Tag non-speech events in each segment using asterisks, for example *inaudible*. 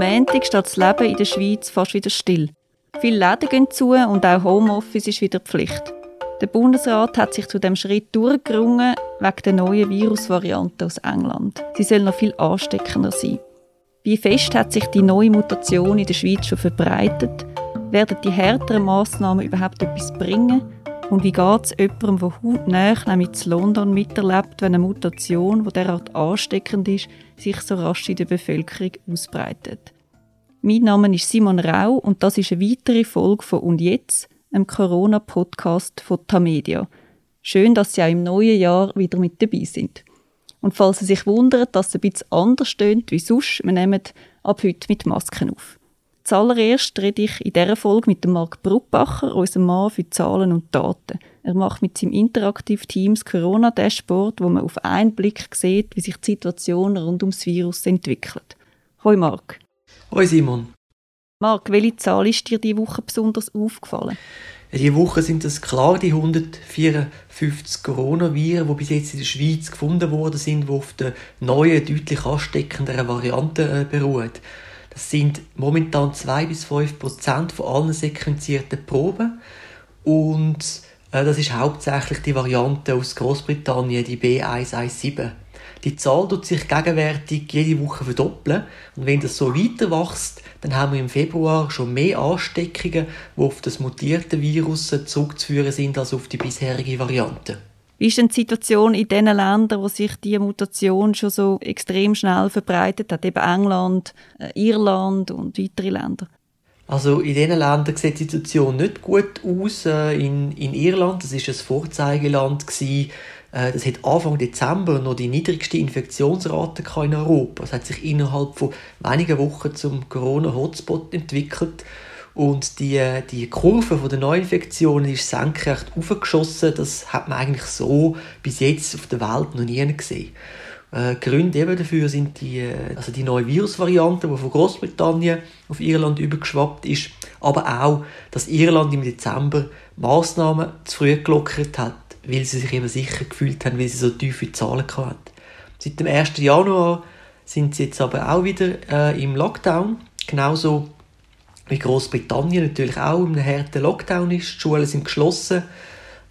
Montag steht das Leben in der Schweiz fast wieder still. Viele Läden gehen zu und auch Homeoffice ist wieder Pflicht. Der Bundesrat hat sich zu dem Schritt durchgerungen wegen der neuen Virusvariante aus England. Sie soll noch viel ansteckender sein. Wie fest hat sich die neue Mutation in der Schweiz schon verbreitet? Werden die härteren Massnahmen überhaupt etwas bringen? Und wie geht es jemandem, der hautnah nämlich in London miterlebt, wenn eine Mutation, die derart ansteckend ist, sich so rasch in der Bevölkerung ausbreitet? Mein Name ist Simon Rau und das ist eine weitere Folge von «Und jetzt?», einem Corona-Podcast von Tamedia. Schön, dass Sie auch im neuen Jahr wieder mit dabei sind. Und falls Sie sich wundern, dass es ein bisschen anders stöhnt wie sonst, wir nehmen ab heute mit Masken auf. Zuallererst rede ich in dieser Folge mit dem Marc Bruppacher, unserem Mann für Zahlen und Daten. Er macht mit seinem Interaktiv Teams Corona-Dashboard, wo man auf einen Blick sieht, wie sich die Situation rund ums Virus entwickelt. Hoi Marc. Hoi Simon. Marc, welche Zahl ist dir diese Woche besonders aufgefallen? Diese Woche sind es klar die 154 Coronaviren, die bis jetzt in der Schweiz gefunden worden sind, die auf der neuen, deutlich ansteckenderen Variante äh, beruhen. Sind momentan 2 bis 5 Prozent von allen sequenzierten Proben und äh, das ist hauptsächlich die Variante aus Großbritannien, die B117. Die Zahl tut sich gegenwärtig jede Woche verdoppeln und wenn das so weiter wächst, dann haben wir im Februar schon mehr Ansteckungen, die auf das mutierte Virus zurückzuführen sind als auf die bisherige Variante. Wie ist denn die Situation in den Ländern, wo sich die Mutation schon so extrem schnell verbreitet hat, eben England, äh, Irland und weitere Länder? Also in diesen Ländern sieht die Situation nicht gut aus. Äh, in, in Irland, das ist ein Vorzeigeland äh, das hat Anfang Dezember noch die niedrigste Infektionsrate in Europa. Es hat sich innerhalb von wenigen Wochen zum Corona-Hotspot entwickelt. Und die, die Kurve der Neuinfektionen ist senkrecht aufgeschossen. Das hat man eigentlich so bis jetzt auf der Welt noch nie gesehen. Äh, Gründe eben dafür sind die, äh, also die neue Virusvariante, die von Großbritannien auf Irland übergeschwappt ist, aber auch, dass Irland im Dezember Maßnahmen zu früh gelockert hat weil sie sich eben sicher gefühlt haben, weil sie so tiefe Zahlen hatten. Seit dem 1. Januar sind sie jetzt aber auch wieder äh, im Lockdown, genauso wie Großbritannien natürlich auch einem harten Lockdown ist. Die Schulen sind geschlossen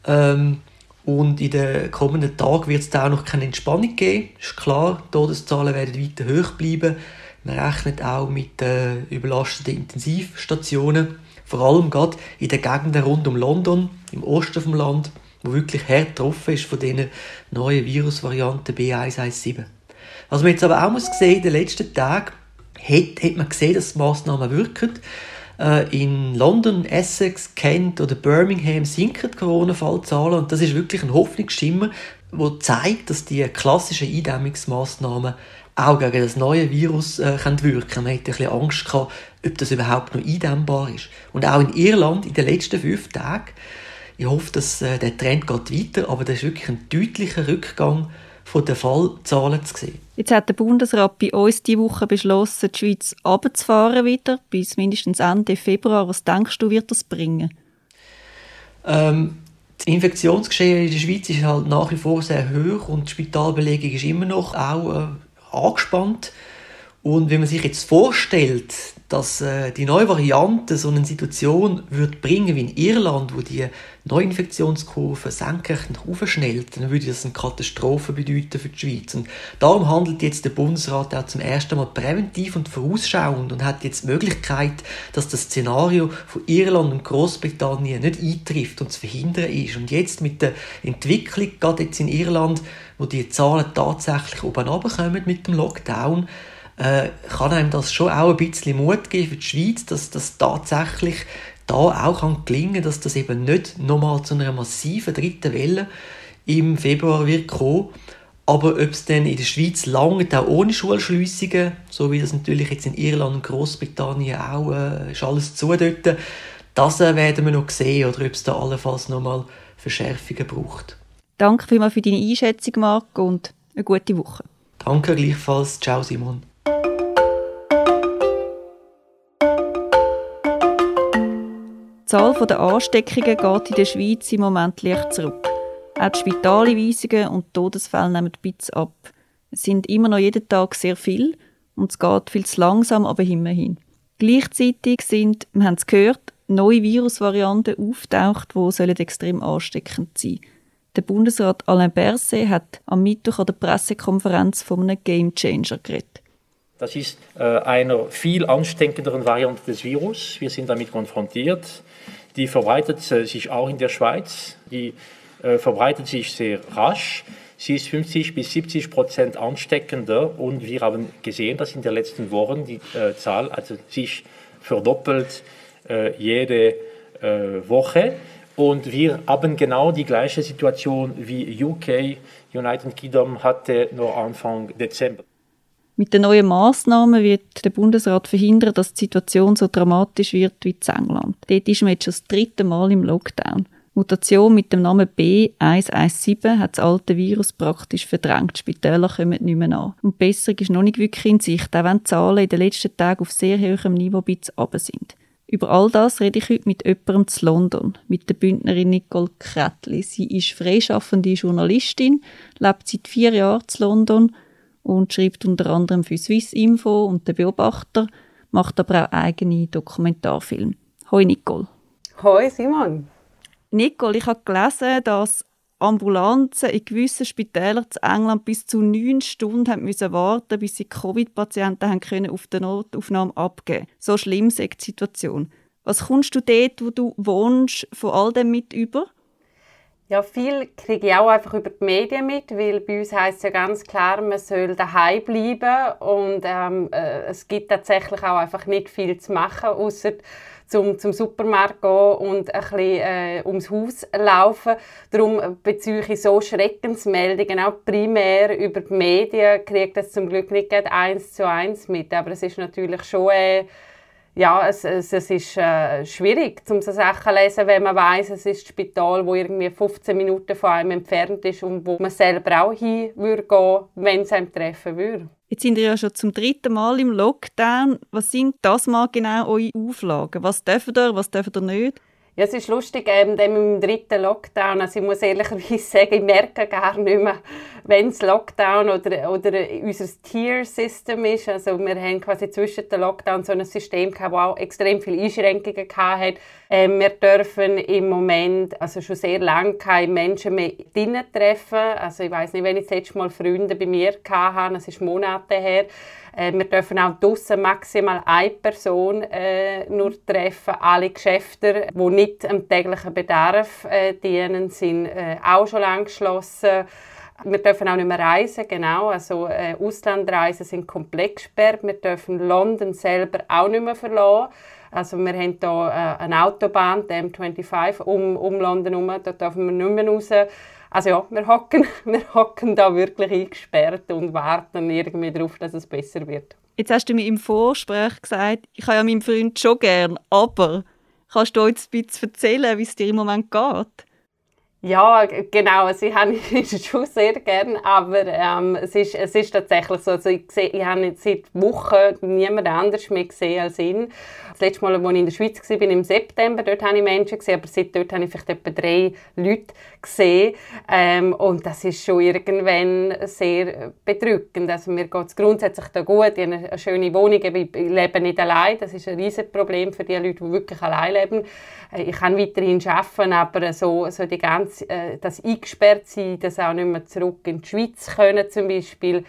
ähm, und in den kommenden Tagen wird es da auch noch keine Entspannung geben. Ist klar, Todeszahlen werden weiter hoch bleiben. Man rechnet auch mit äh, überlasteten Intensivstationen, vor allem gerade in den Gegenden rund um London, im Osten des Landes wo wirklich hart getroffen ist von diesen neuen Virusvarianten B117. Was man jetzt aber auch muss sehen, in den letzten Tagen hat, hat man gesehen, dass die Massnahmen wirken. Äh, in London, Essex, Kent oder Birmingham sinken die Corona-Fallzahlen und das ist wirklich ein Hoffnungsschimmer, der zeigt, dass die klassischen Eindämmungsmaßnahmen auch gegen das neue Virus äh, können wirken Man hatte ein bisschen Angst gehabt, ob das überhaupt noch eindämmbar ist. Und auch in Irland in den letzten fünf Tagen ich hoffe, dass äh, der Trend geht weiter, aber das ist wirklich ein deutlicher Rückgang von den Fallzahlen zu sehen. Jetzt hat der Bundesrat bei uns diese Woche beschlossen, die Schweiz abzufahren wieder, bis mindestens Ende Februar. Was denkst du, wird das bringen? Ähm, das Infektionsgeschehen in der Schweiz ist halt nach wie vor sehr hoch und die Spitalbelegung ist immer noch auch äh, angespannt. Und wenn man sich jetzt vorstellt, dass äh, die neue Variante so eine Situation wird bringen wie in Irland, wo die Neuinfektionskurve senkrecht nach oben schnellt, dann würde das eine Katastrophe bedeuten für die Schweiz. Und darum handelt jetzt der Bundesrat auch zum ersten Mal präventiv und vorausschauend und hat jetzt die Möglichkeit, dass das Szenario von Irland und Großbritannien nicht eintrifft und zu verhindern ist. Und jetzt mit der Entwicklung, gerade jetzt in Irland, wo die Zahlen tatsächlich oben runterkommen mit dem Lockdown, äh, kann einem das schon auch ein bisschen Mut geben für die Schweiz, dass das tatsächlich da auch kann gelingen dass das eben nicht nochmal zu einer massiven dritten Welle im Februar wird kommen. Aber ob es dann in der Schweiz lange auch ohne Schulschliessungen, so wie das natürlich jetzt in Irland und Großbritannien auch äh, ist alles zu dort, das äh, werden wir noch sehen oder ob es da allenfalls nochmal Verschärfungen braucht. Danke vielmals für deine Einschätzung, Marc, und eine gute Woche. Danke gleichfalls. Ciao, Simon. Die Zahl der Ansteckungen geht in der Schweiz im Moment leicht zurück. Auch die Spitaleinweisungen und die Todesfälle nehmen ein bisschen ab. Es sind immer noch jeden Tag sehr viel und es geht viel zu langsam, aber immerhin. Gleichzeitig sind, wir haben es gehört, neue Virusvarianten auftaucht, die extrem ansteckend sein sollen. Der Bundesrat Alain Berset hat am Mittwoch an der Pressekonferenz von einem Gamechanger geredet. Das ist äh, einer viel ansteckenderen Variante des Virus. Wir sind damit konfrontiert. Die verbreitet äh, sich auch in der Schweiz. Die äh, verbreitet sich sehr rasch. Sie ist 50 bis 70 Prozent ansteckender und wir haben gesehen, dass in den letzten Wochen die äh, Zahl also sich verdoppelt äh, jede äh, Woche. Und wir haben genau die gleiche Situation wie UK, United Kingdom hatte noch Anfang Dezember. Mit den neuen Massnahmen wird der Bundesrat verhindern, dass die Situation so dramatisch wird wie in England. Dort ist man jetzt schon das dritte Mal im Lockdown. Mutation mit dem Namen B117 hat das alte Virus praktisch verdrängt. Spitäler kommen nicht mehr an. Und Besserung ist noch nicht wirklich in Sicht, auch wenn die Zahlen in den letzten Tagen auf sehr hohem Niveau ein runter sind. Über all das rede ich heute mit jemandem zu London, mit der Bündnerin Nicole Kretli. Sie ist freischaffende Journalistin, lebt seit vier Jahren zu London und schreibt unter anderem für Swiss Info und den Beobachter, macht aber auch eigene Dokumentarfilme. Hoi Nicole. Hoi Simon. Nicole, ich habe gelesen, dass Ambulanzen in gewissen Spitälern in England bis zu neun Stunden haben müssen warten bis sie Covid-Patienten können auf der Notaufnahme abgeben So schlimm ist die Situation. Was kommst du dort, wo du wohnst, von all dem mit über? Ja, viel kriege ich auch einfach über die Medien mit, weil bei uns heißt es ja ganz klar, man soll daheim bleiben und ähm, äh, es gibt tatsächlich auch einfach nicht viel zu machen, außer zum, zum Supermarkt gehen und ein bisschen äh, ums Haus laufen. Darum beziehe ich so Schreckensmeldungen auch primär über die Medien, kriege das zum Glück nicht eins zu eins mit, aber es ist natürlich schon äh, ja, es, es, es ist äh, schwierig, um so Sachen zu lesen, wenn man weiß, es ist ein Spital, wo irgendwie 15 Minuten von einem entfernt ist und wo man selber auch hin würde gehen, wenn es einem treffen würde. Jetzt sind wir ja schon zum dritten Mal im Lockdown. Was sind das mal genau eure Auflagen? Was dürfen ihr, was dürfen ihr nicht? Ja, es ist lustig, ähm, im dritten Lockdown, also ich muss ehrlicherweise *laughs* sagen, ich merke gar nicht mehr, wenn es Lockdown oder, oder unser Tier-System ist. Also wir haben quasi zwischen den Lockdown so ein System gehabt, das auch extrem viele Einschränkungen hatte. Ähm, wir dürfen im Moment, also schon sehr lange, keine Menschen mehr drinnen treffen. Also ich weiß nicht, wenn ich das letzte Mal Freunde bei mir hatte, das ist Monate her, äh, wir dürfen auch draussen maximal eine Person äh, nur treffen. Alle Geschäfte, die nicht am täglichen Bedarf äh, dienen, sind äh, auch schon lang geschlossen. Wir dürfen auch nicht mehr reisen, genau. Also äh, Auslandreisen sind komplett gesperrt. Wir dürfen London selber auch nicht mehr verlassen. Also wir haben hier äh, eine Autobahn, die M25, um, um London herum. Da dürfen wir nicht mehr raus. Also ja, wir hocken, *laughs* wir hocken da wirklich eingesperrt und warten irgendwie darauf, dass es besser wird. Jetzt hast du mir im Vorgespräch gesagt, ich habe ja meinen Freund schon gern, aber kannst du uns ein bisschen erzählen, wie es dir im Moment geht? Ja, genau. Sie haben *laughs* ich schon sehr gern, aber ähm, es, ist, es ist tatsächlich so. Also ich, sehe, ich habe seit Wochen niemand anders mehr gesehen als ihn. Das letzte Mal, als ich in der Schweiz war, im September, dort habe ich Menschen gesehen, aber seit dort habe ich vielleicht etwa drei Leute gesehen. Ähm, und das ist schon irgendwann sehr bedrückend. Also mir geht es grundsätzlich da gut. Ich habe eine schöne Wohnung, ich lebe nicht allein. Das ist ein riesiges Problem für die Leute, die wirklich allein leben. Äh, ich kann weiterhin arbeiten, aber so, so die ganze, äh, das eingesperrt sein, das auch nicht mehr zurück in die Schweiz können zum Beispiel,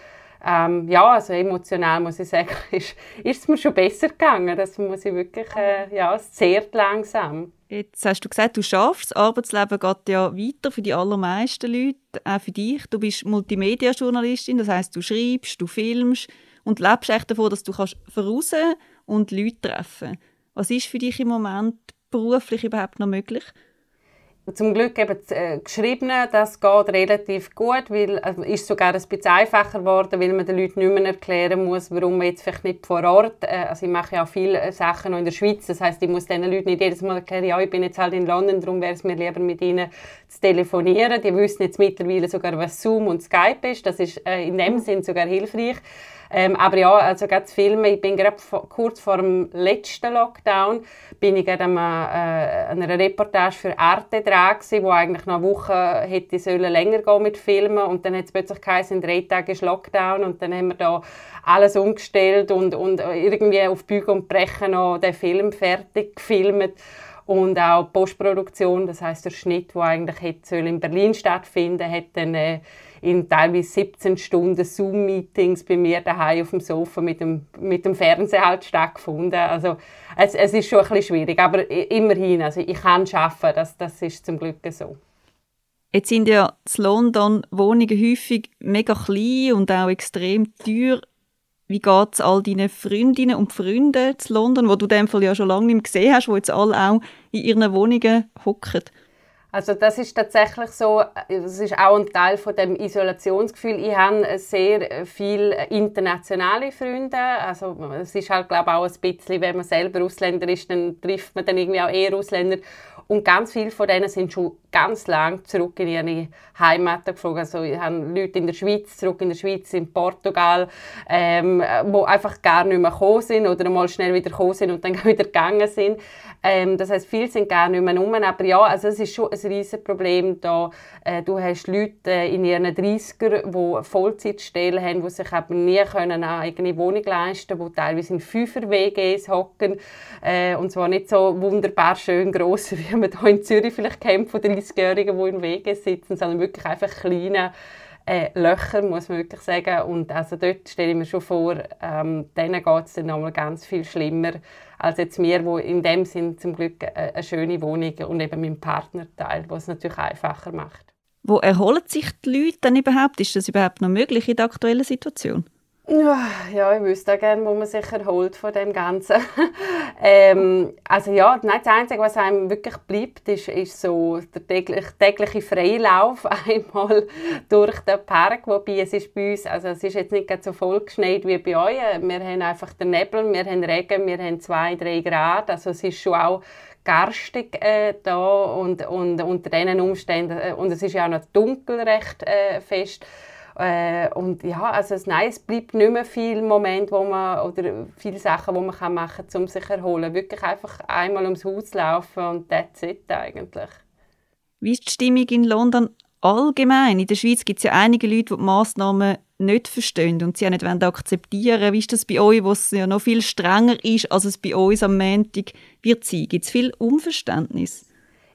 ähm, ja, also emotional muss ich sagen, *laughs* ist, ist es mir schon besser gegangen. Das muss ich wirklich, äh, ja, es zehrt langsam. Jetzt hast du gesagt, du schaffst. Das Arbeitsleben geht ja weiter für die allermeisten Leute, auch für dich. Du bist Multimedia-Journalistin, das heißt, du schreibst, du filmst und lebst echt davon, dass du kannst voraus und Leute treffen. Was ist für dich im Moment beruflich überhaupt noch möglich? Zum Glück eben äh, geschrieben, das geht relativ gut, weil es also ist sogar ein bisschen einfacher geworden, weil man den Leuten nicht mehr erklären muss, warum man jetzt vielleicht nicht vor Ort, äh, also ich mache ja auch viele äh, Sachen noch in der Schweiz, das heißt, ich muss den Leuten nicht jedes Mal erklären, ja, ich bin jetzt halt in London, darum wäre es mir lieber mit ihnen zu telefonieren. Die wissen jetzt mittlerweile sogar, was Zoom und Skype ist, das ist äh, in dem Sinn sogar hilfreich. Ähm, aber ja, also gerade Filme, ich bin gerade kurz vor dem letzten Lockdown, bin ich gerade an einer, äh, einer Reportage für Arte dran gewesen, wo eigentlich noch eine Woche hätte sollen länger gehen mit Filmen. Und dann hat es plötzlich geheißen, drei Tagen ist Lockdown. Und dann haben wir da alles umgestellt und, und irgendwie auf Bügel und Brechen noch den Film fertig gefilmt. Und auch Postproduktion, das heißt der Schnitt, wo eigentlich hätte in Berlin stattfinden, hat dann äh, in teilweise 17 Stunden Zoom-Meetings bei mir daheim auf dem Sofa mit dem, mit dem Fernseher halt stattgefunden. Also es, es ist schon ein bisschen schwierig, aber immerhin, also ich kann schaffen, das, das ist zum Glück so. Jetzt sind ja in London Wohnungen häufig mega klein und auch extrem teuer. Wie geht es all deinen Freundinnen und Freunden in London, wo du in dem Fall ja schon lange nicht mehr gesehen hast, wo jetzt alle auch in ihren Wohnungen hocken? Also das ist tatsächlich so, das ist auch ein Teil von dem Isolationsgefühl. Ich habe sehr viele internationale Freunde. Also es ist halt glaube auch ein bisschen, wenn man selber Ausländer ist, dann trifft man dann irgendwie auch eher Ausländer. Und ganz viele von denen sind schon ganz lang zurück in ihre Heimat geflogen. Also ich habe Leute in der Schweiz, zurück in der Schweiz, in Portugal, ähm, wo einfach gar nicht mehr gekommen sind oder mal schnell wieder gekommen sind und dann *laughs* wieder gegangen sind. Ähm, das heißt, viele sind gar nicht mehr rum. Aber ja, also es ist schon ein riesiges Problem da. Äh, du hast Leute äh, in ihren 30er, die Vollzeitstellen haben, die sich aber nie können eine eigene Wohnung leisten können, die teilweise in Fünfer-WGs hocken. Äh, und zwar nicht so wunderbar schön gross, *laughs* wie man hier in Zürich vielleicht kennt, von 30-Jährigen, die in WGs sitzen, sondern wirklich einfach kleine äh, Löcher, muss man wirklich sagen. Und also dort stelle ich mir schon vor, ähm, denen geht es dann nochmal ganz viel schlimmer als jetzt mir, wo in dem Sinn zum Glück eine schöne Wohnung und eben meinem Partner teilt, was es natürlich einfacher macht. Wo erholen sich die Leute dann überhaupt? Ist das überhaupt noch möglich in der aktuellen Situation? Ja, ich wüsste auch gerne, wo man sich erholt von dem Ganzen. *laughs* ähm, also ja, nein, das Einzige, was einem wirklich bleibt, ist, ist so der tägliche, tägliche Freilauf *laughs* einmal durch den Park, wobei es ist bei uns, also es ist jetzt nicht so voll geschneit wie bei euch. Wir haben einfach den Nebel, wir haben Regen, wir haben zwei, drei Grad, also es ist schon auch garstig äh, da und, und unter diesen Umständen, äh, und es ist ja auch noch dunkel recht äh, fest, äh, und ja, also es, nein, es bleibt nicht mehr viel Moment, wo man, oder viele Sachen, die man kann machen kann, um sich zu erholen. Wirklich einfach einmal ums Haus laufen und that's it eigentlich. Wie ist die Stimmung in London allgemein? In der Schweiz gibt es ja einige Leute, die die Massnahmen nicht verstehen und sie auch nicht akzeptieren. Wie ist das bei euch, wo es ja noch viel strenger ist, als es bei uns am Montag wird sein? Gibt es viel Unverständnis?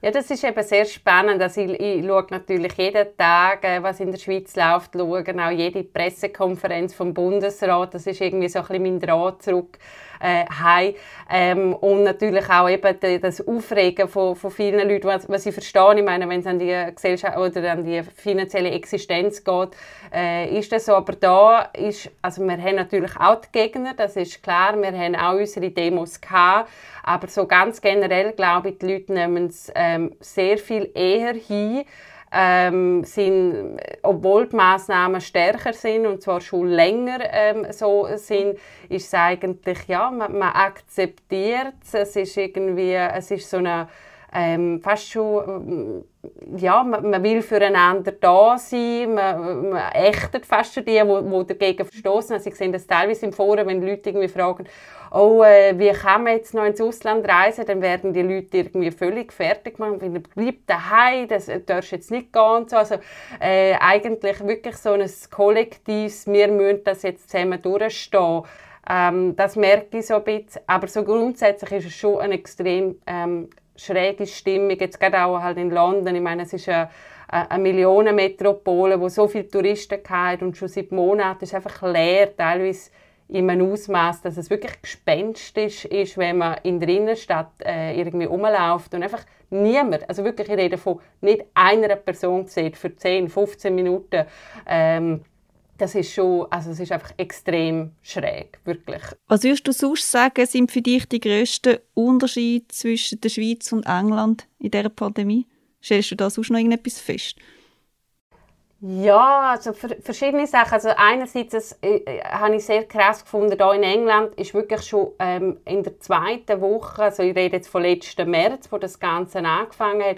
Ja, das ist eben sehr spannend. Also ich, ich schaue natürlich jeden Tag, äh, was in der Schweiz läuft, schaue auch jede Pressekonferenz vom Bundesrat. Das ist irgendwie so ein bisschen mein Draht zurück äh, haben. Ähm, und natürlich auch eben das Aufregen von, von vielen Leuten, was, was ich verstehe. Ich meine, wenn es an die Gesellschaft oder an die finanzielle Existenz geht, äh, ist das so. Aber da ist, also wir haben natürlich auch die Gegner, das ist klar. Wir haben auch unsere Demos gehabt. Aber so ganz generell glaube ich, die Leute nehmen es ähm, sehr viel eher hin ähm, sind, obwohl die Massnahmen stärker sind und zwar schon länger ähm, so sind, ist es eigentlich, ja, man, man akzeptiert es. Es ist irgendwie, es ist so eine ähm, fast schon, ja, man, man, will füreinander da sein, man, man ächtet fast schon die, die, dagegen verstoßen. Also ich sehe das teilweise im Forum, wenn Leute irgendwie fragen, oh, äh, wie kann man jetzt noch ins Ausland reisen, dann werden die Leute irgendwie völlig fertig gemacht, wenn bleibt daheim, das äh, darfst jetzt nicht gehen so. Also äh, eigentlich wirklich so ein kollektives, wir müssen das jetzt zusammen durchstehen. Ähm, das merke ich so ein bisschen. Aber so grundsätzlich ist es schon eine extrem ähm, schräge Stimmung, jetzt gerade auch halt in London. Ich meine, es ist eine, eine Millionenmetropole, wo so viele Touristen hat und schon seit Monaten ist einfach leer, teilweise in einem Ausmaß, dass es wirklich gespenstisch ist, wenn man in der Innenstadt äh, irgendwie rumläuft und einfach niemand, also wirklich, ich rede von nicht einer Person sieht für 10, 15 Minuten, ähm, das ist schon, also es ist einfach extrem schräg, wirklich. Was würdest du sonst sagen, sind für dich die grössten Unterschiede zwischen der Schweiz und England in dieser Pandemie? Stellst du da sonst noch irgendetwas fest? Ja, also verschiedene Sachen. Also einerseits das, äh, äh, habe ich sehr krass gefunden, hier in England ist wirklich schon ähm, in der zweiten Woche, also ich rede jetzt von letzten März, wo das Ganze angefangen hat,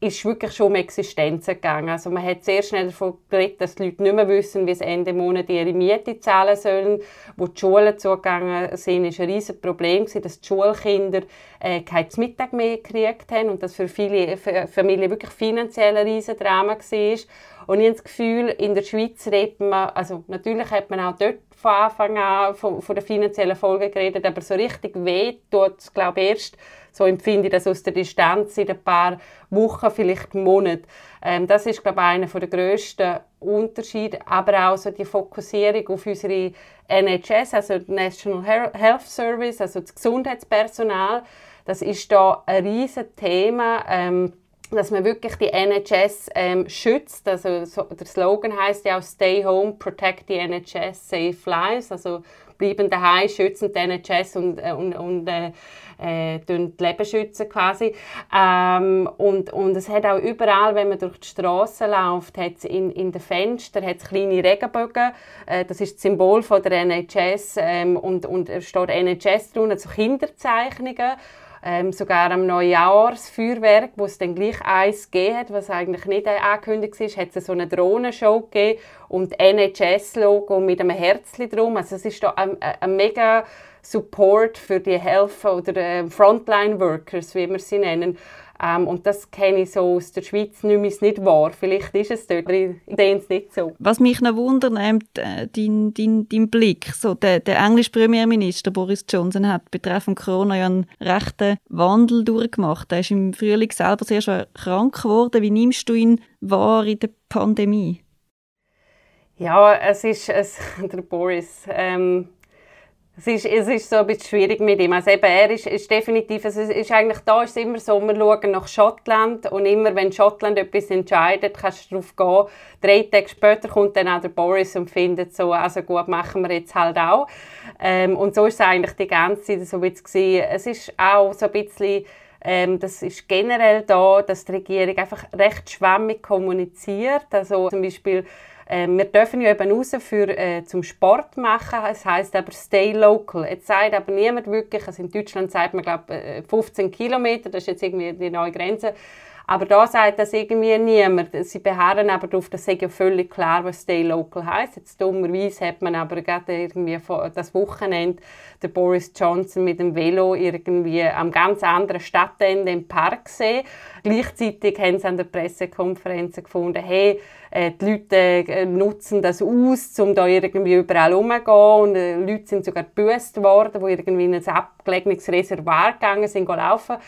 ist wirklich schon um Existenzen gegangen. Also man hat sehr schnell davon geredet, dass die Leute nicht mehr wissen, wie sie Ende Monat ihre Miete zahlen sollen. Wo die Schulen zugegangen sind, war ein riesiges Problem, dass die Schulkinder äh, kein Mittag mehr gekriegt haben und das für viele Familien wirklich finanziell ein riesiges Drama war. Und ich habe das Gefühl, in der Schweiz redet man, also natürlich hat man auch dort von Anfang an von, von den finanziellen Folgen geredet, aber so richtig weh tut es, glaube ich, erst, so empfinde ich das aus der Distanz in ein paar Wochen, vielleicht Monaten. Ähm, das ist, glaube ich, einer der grössten Unterschiede, aber auch so die Fokussierung auf unsere NHS, also National Health Service, also das Gesundheitspersonal. Das ist da ein riesiges Thema. Ähm, dass man wirklich die NHS ähm, schützt. Also so, der Slogan heißt ja auch Stay Home, Protect the NHS, Save Lives. Also bleiben daheim, schützen die NHS und, äh, und, und äh, äh, die Leben schützen quasi. Ähm, und, und es hat auch überall, wenn man durch die Straßen läuft, hat's in, in den Fenstern kleine Regenbögen. Äh, das ist das Symbol von der NHS ähm, und, und es steht NHS drunter, also Kinderzeichnungen ähm, sogar am Neujahrsfeuerwerk, wo es dann gleich eins gegeben hat, was eigentlich nicht angekündigt war, hat es so eine Drohnenshow gegeben und NHS-Logo mit einem Herzchen drum. Also es ist da ein, ein mega Support für die Helfer oder äh, Frontline-Workers, wie wir sie nennen. Ähm, und das kenne ich so aus der Schweiz nicht, nicht wahr. Vielleicht ist es dort, aber ich sehe es nicht so. Was mich noch wundert, äh, dein, dein, dein Blick. So, der, der englische Premierminister Boris Johnson hat betreffend Corona ja einen rechten Wandel durchgemacht. Er ist im Frühling selber sehr schwer krank geworden. Wie nimmst du ihn wahr in der Pandemie? Ja, es ist es, *laughs* der Boris. Ähm, es ist, es ist so ein bisschen schwierig mit ihm. Also eben, er ist, ist definitiv, also es ist eigentlich da ist es immer so, wir schauen nach Schottland und immer, wenn Schottland etwas entscheidet, kannst du darauf gehen. Drei Tage später kommt dann auch der Boris und findet so, also gut, machen wir jetzt halt auch. Ähm, und so ist es eigentlich die ganze Zeit so ein bisschen Es ist auch so ein bisschen ähm, das ist generell da, dass die Regierung einfach recht schwammig kommuniziert. Also zum Beispiel wir dürfen ja eben raus für, äh, zum Sport machen. Es heißt aber stay local. Jetzt sagt aber niemand wirklich, also in Deutschland sagt man glaube 15 äh, Kilometer, das ist jetzt irgendwie die neue Grenze. Aber da sagt das irgendwie niemand. Sie beharren aber darauf, das ist ja völlig klar, was Stay Local heißt. Jetzt dummerweise hat man aber gerade irgendwie das Wochenende den Boris Johnson mit dem Velo irgendwie am ganz anderen Stadtende im Park gesehen. Gleichzeitig haben sie an der Pressekonferenz gefunden, hey, äh, die Leute äh, nutzen das aus, um da irgendwie überall rumzugehen. Und äh, Leute sind sogar gebüßt worden, die irgendwie in ein abgelegenes Reservoir gegangen sind, laufen.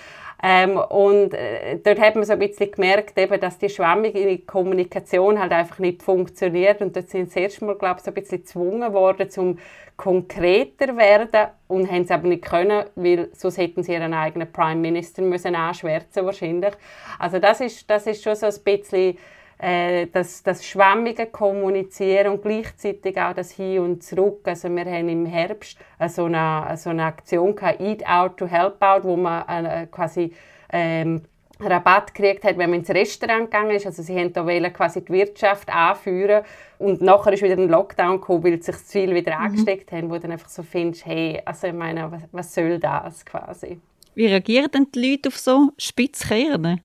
Ähm, und äh, dort hat man so ein bisschen gemerkt, eben, dass die schwammige Kommunikation halt einfach nicht funktioniert. Und dort sind sie erstmal, glaube ich, so ein bisschen gezwungen worden, zum konkreter werden und haben es aber nicht können, weil sonst hätten sie ihren eigenen Prime Minister müssen anschwärzen wahrscheinlich. Also das ist, das ist schon so ein bisschen äh, das, das schwammige Kommunizieren und gleichzeitig auch das Hin und Zurück. Also wir haben im Herbst so eine, so eine Aktion gehabt, Eat Out to Help Out, wo man äh, quasi ähm, Rabatt gekriegt hat, wenn man ins Restaurant gegangen ist. Also sie haben da quasi die Wirtschaft anführen und nachher ist wieder ein Lockdown gekommen, weil sich zu viel wieder mhm. angesteckt haben, wo dann einfach so findest, hey, also ich meine, was, was soll das quasi? Wie reagieren denn die Leute auf so Spitzkehren?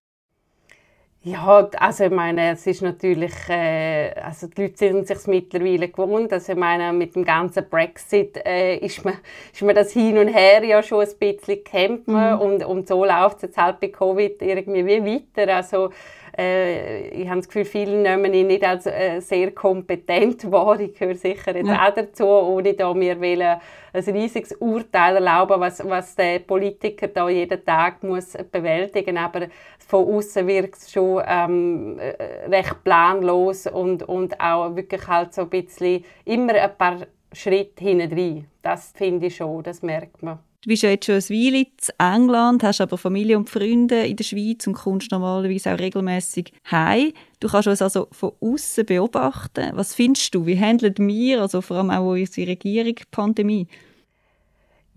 Ja, also ich meine, es ist natürlich, äh, also die Leute sind sich mittlerweile gewohnt. Also ich meine, mit dem ganzen Brexit äh, ist, man, ist man das hin und her ja schon ein bisschen man mhm. und, und so läuft es jetzt halt bei Covid irgendwie wie weiter. Also äh, ich habe das Gefühl, viele nehmen ihn nicht als äh, sehr kompetent wahr. Ich gehöre sicher jetzt ja. auch dazu, ohne da mir wollen, ein riesiges Urteil erlauben, was, was der Politiker da jeden Tag muss bewältigen Aber von außen wirkt es schon ähm, äh, recht planlos und, und auch wirklich halt so ein bisschen immer ein paar Schritte hinten Das finde ich schon, das merkt man. Du bist ja jetzt schon ein Weile in England, hast aber Familie und Freunde in der Schweiz und kommst normalerweise auch regelmäßig heim. Du kannst uns also von außen beobachten. Was findest du? Wie handelt wir, also vor allem auch unsere Regierung, die Pandemie?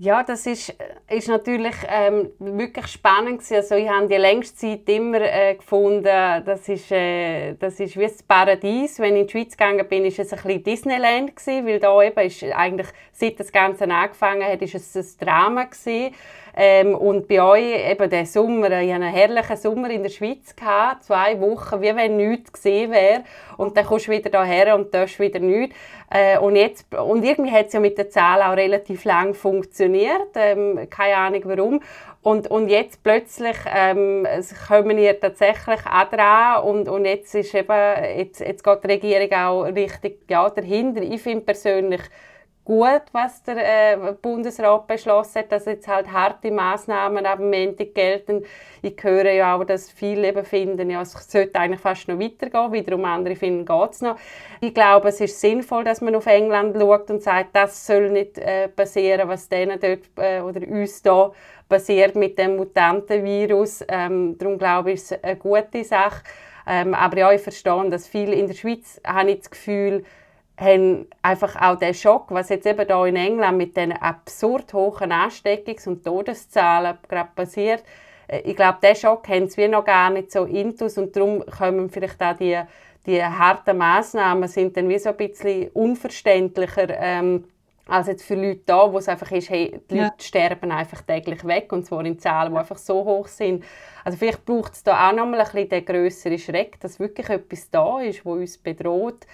Ja, das ist, ist natürlich ähm, wirklich spannend. Also ich habe die längste Zeit immer äh, gefunden, das ist, äh, das ist wie das Paradies. Wenn ich in die Schweiz gegangen bin, ist es ein bisschen Disneyland gewesen, weil da eben ist eigentlich, seit das Ganze angefangen hat, ist es ein Drama. Ähm, und bei euch eben der Sommer, ich hatte einen herrlichen Sommer in der Schweiz, gehabt, zwei Wochen, wie wenn nichts gesehen wäre. Und dann kommst du wieder hierher und ist wieder nichts. Äh, und, jetzt, und irgendwie hat es ja mit der Zahl auch relativ lang funktioniert. Ähm, keine Ahnung warum. Und, und jetzt plötzlich ähm, kommen wir tatsächlich auch dran und, und jetzt, ist eben, jetzt, jetzt geht die Regierung auch richtig ja, dahinter. Ich finde persönlich gut, was der äh, Bundesrat beschlossen hat, dass jetzt halt harte Maßnahmen ab Montag gelten. Ich höre ja auch, dass viele eben finden, ja, es sollte eigentlich fast noch weitergehen, wiederum andere finden, geht es noch. Ich glaube, es ist sinnvoll, dass man auf England schaut und sagt, das soll nicht äh, passieren, was denen dort äh, oder uns da passiert mit dem Mutantenvirus. Ähm, darum glaube ich, ist es eine gute Sache. Ähm, aber ja, ich verstehe, dass viele in der Schweiz, habe ich das Gefühl, haben einfach auch den Schock, was jetzt eben hier in England mit den absurd hohen Ansteckungs- und Todeszahlen gerade passiert. Äh, ich glaube, diesen Schock haben sie noch gar nicht so intus und darum kommen vielleicht auch die, die harten Massnahmen sind dann wie so ein bisschen unverständlicher ähm, als jetzt für Leute da, wo es einfach ist, hey, die ja. Leute sterben einfach täglich weg und zwar in Zahlen, die einfach so hoch sind. Also vielleicht braucht es da auch nochmal ein bisschen den grösseren Schreck, dass wirklich etwas da ist, wo uns bedroht,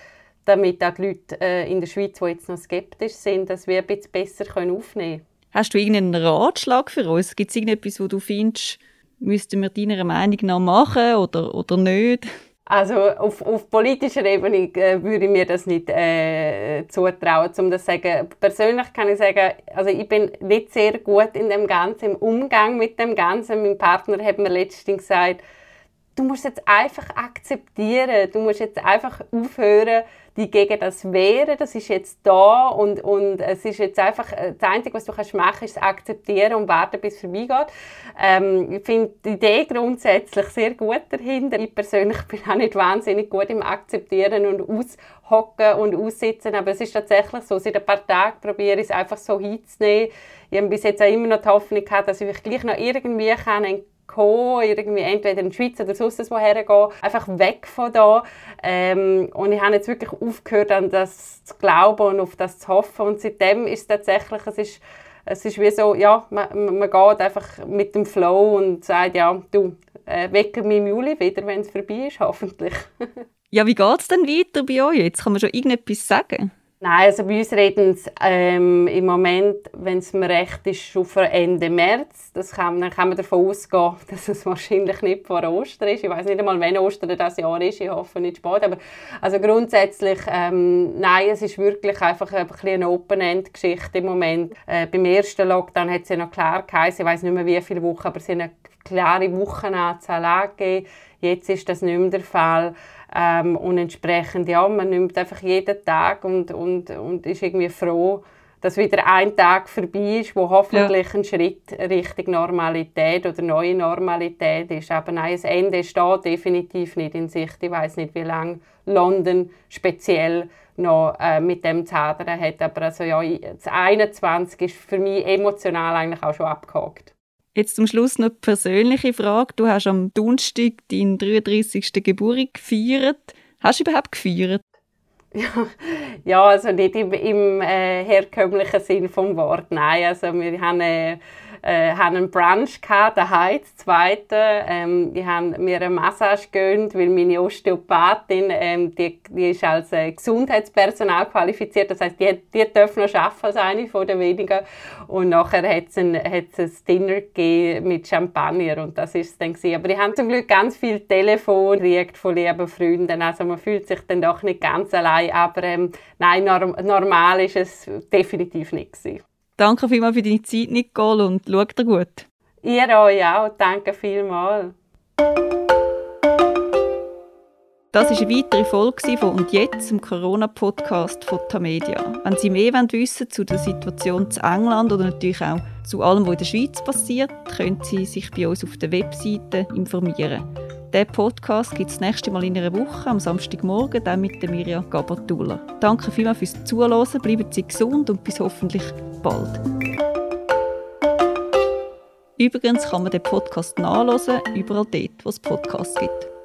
damit auch die Leute äh, in der Schweiz, die jetzt noch skeptisch sind, dass wir ein bisschen besser aufnehmen können. Hast du irgendeinen Ratschlag für uns? Gibt es irgendetwas, wo du findest, müssten wir deiner Meinung nach machen oder, oder nicht? Also auf, auf politischer Ebene äh, würde ich mir das nicht äh, zutrauen, um das zu sagen. Persönlich kann ich sagen, also ich bin nicht sehr gut in dem Ganzen, im Umgang mit dem Ganzen. Mein Partner hat mir letztens gesagt, du musst jetzt einfach akzeptieren, du musst jetzt einfach aufhören, die gegen das wehren, das ist jetzt da und, und es ist jetzt einfach, äh, das Einzige, was du kannst machen ist akzeptieren und warten, bis es vorbeigeht. Ähm, ich finde die Idee grundsätzlich sehr gut dahinter. Ich persönlich bin auch nicht wahnsinnig gut im Akzeptieren und Aushocken und Aussitzen, aber es ist tatsächlich so, seit ein paar Tagen probiere ich es einfach so hinzunehmen. Ich habe bis jetzt auch immer noch die Hoffnung gehabt, dass ich gleich noch irgendwie kann kommen, irgendwie entweder in die Schweiz oder sonst woher gehen, einfach weg von da. Ähm, und ich habe jetzt wirklich aufgehört, an das zu glauben und auf das zu hoffen. Und seitdem ist es tatsächlich, es ist, es ist wie so, ja, man, man geht einfach mit dem Flow und sagt, ja, du, äh, wecke mich im Juli wieder, wenn es vorbei ist, hoffentlich. *laughs* ja, wie geht es denn weiter bei euch jetzt? Kann man schon irgendetwas sagen? Nein, also bei uns reden sie ähm, im Moment, wenn es mir recht ist, schon Ende März. Das kann, dann kann man davon ausgehen, *laughs* dass es wahrscheinlich nicht vor Ostern ist. Ich weiß nicht einmal, wann Ostern das Jahr ist. Ich hoffe nicht spät. Aber also grundsätzlich, ähm, nein, es ist wirklich einfach ein eine Open-End-Geschichte im Moment. Äh, beim ersten Lockdown hat es ja noch klar geheißen, ich weiß nicht mehr wie viele Wochen, aber es sind eine klare Wochenanzahl angegeben. Jetzt ist das nicht mehr der Fall. Ähm, und entsprechend, ja, man nimmt einfach jeden Tag und, und, und ist irgendwie froh, dass wieder ein Tag vorbei ist, wo hoffentlich ja. ein Schritt Richtung Normalität oder neue Normalität ist. Aber nein, das Ende steht definitiv nicht in Sicht. Ich weiß nicht, wie lange London speziell noch äh, mit dem zu hat. Aber also, ja, das 21 ist für mich emotional eigentlich auch schon abgehakt. Jetzt zum Schluss noch eine persönliche Frage. Du hast am Donnerstag deinen 33. Geburtstag gefeiert. Hast du überhaupt gefeiert? Ja, *laughs* ja also nicht im, im äh, herkömmlichen Sinn vom Wort. Nein, also wir haben äh, äh, haben einen Brunch gehabt, daheim, das zweite. Ähm, ich habe mir eine Massage gegönnt, weil meine Osteopathin, ähm, die, die ist als äh, Gesundheitspersonal qualifiziert. Das heißt, die, die dürfen noch arbeiten als eine von den wenigen. Und nachher hat es ein, ein Dinner gegeben mit Champagner und das ist es dann gewesen. Aber ich habe zum Glück ganz viel Telefon von lieben Freunden. Also man fühlt sich dann doch nicht ganz allein. Aber ähm, nein, norm normal ist es definitiv nicht gewesen. Danke vielmals für deine Zeit, Nicole, und schau dir gut. Ihr euch auch. Danke vielmals. Das war eine weitere Folge von «Und jetzt?» im Corona-Podcast von Tamedia. Wenn Sie mehr wissen wollen zu der Situation zu England oder natürlich auch zu allem, was in der Schweiz passiert, können Sie sich bei uns auf der Webseite informieren. Der Podcast gibt es das nächste Mal in einer Woche, am Samstagmorgen, dann mit der Mirja Gabatuller. Danke vielmals fürs Zuhören, bleiben Sie gesund und bis hoffentlich bald. Übrigens kann man den Podcast nachlesen, überall dort, wo es Podcasts gibt.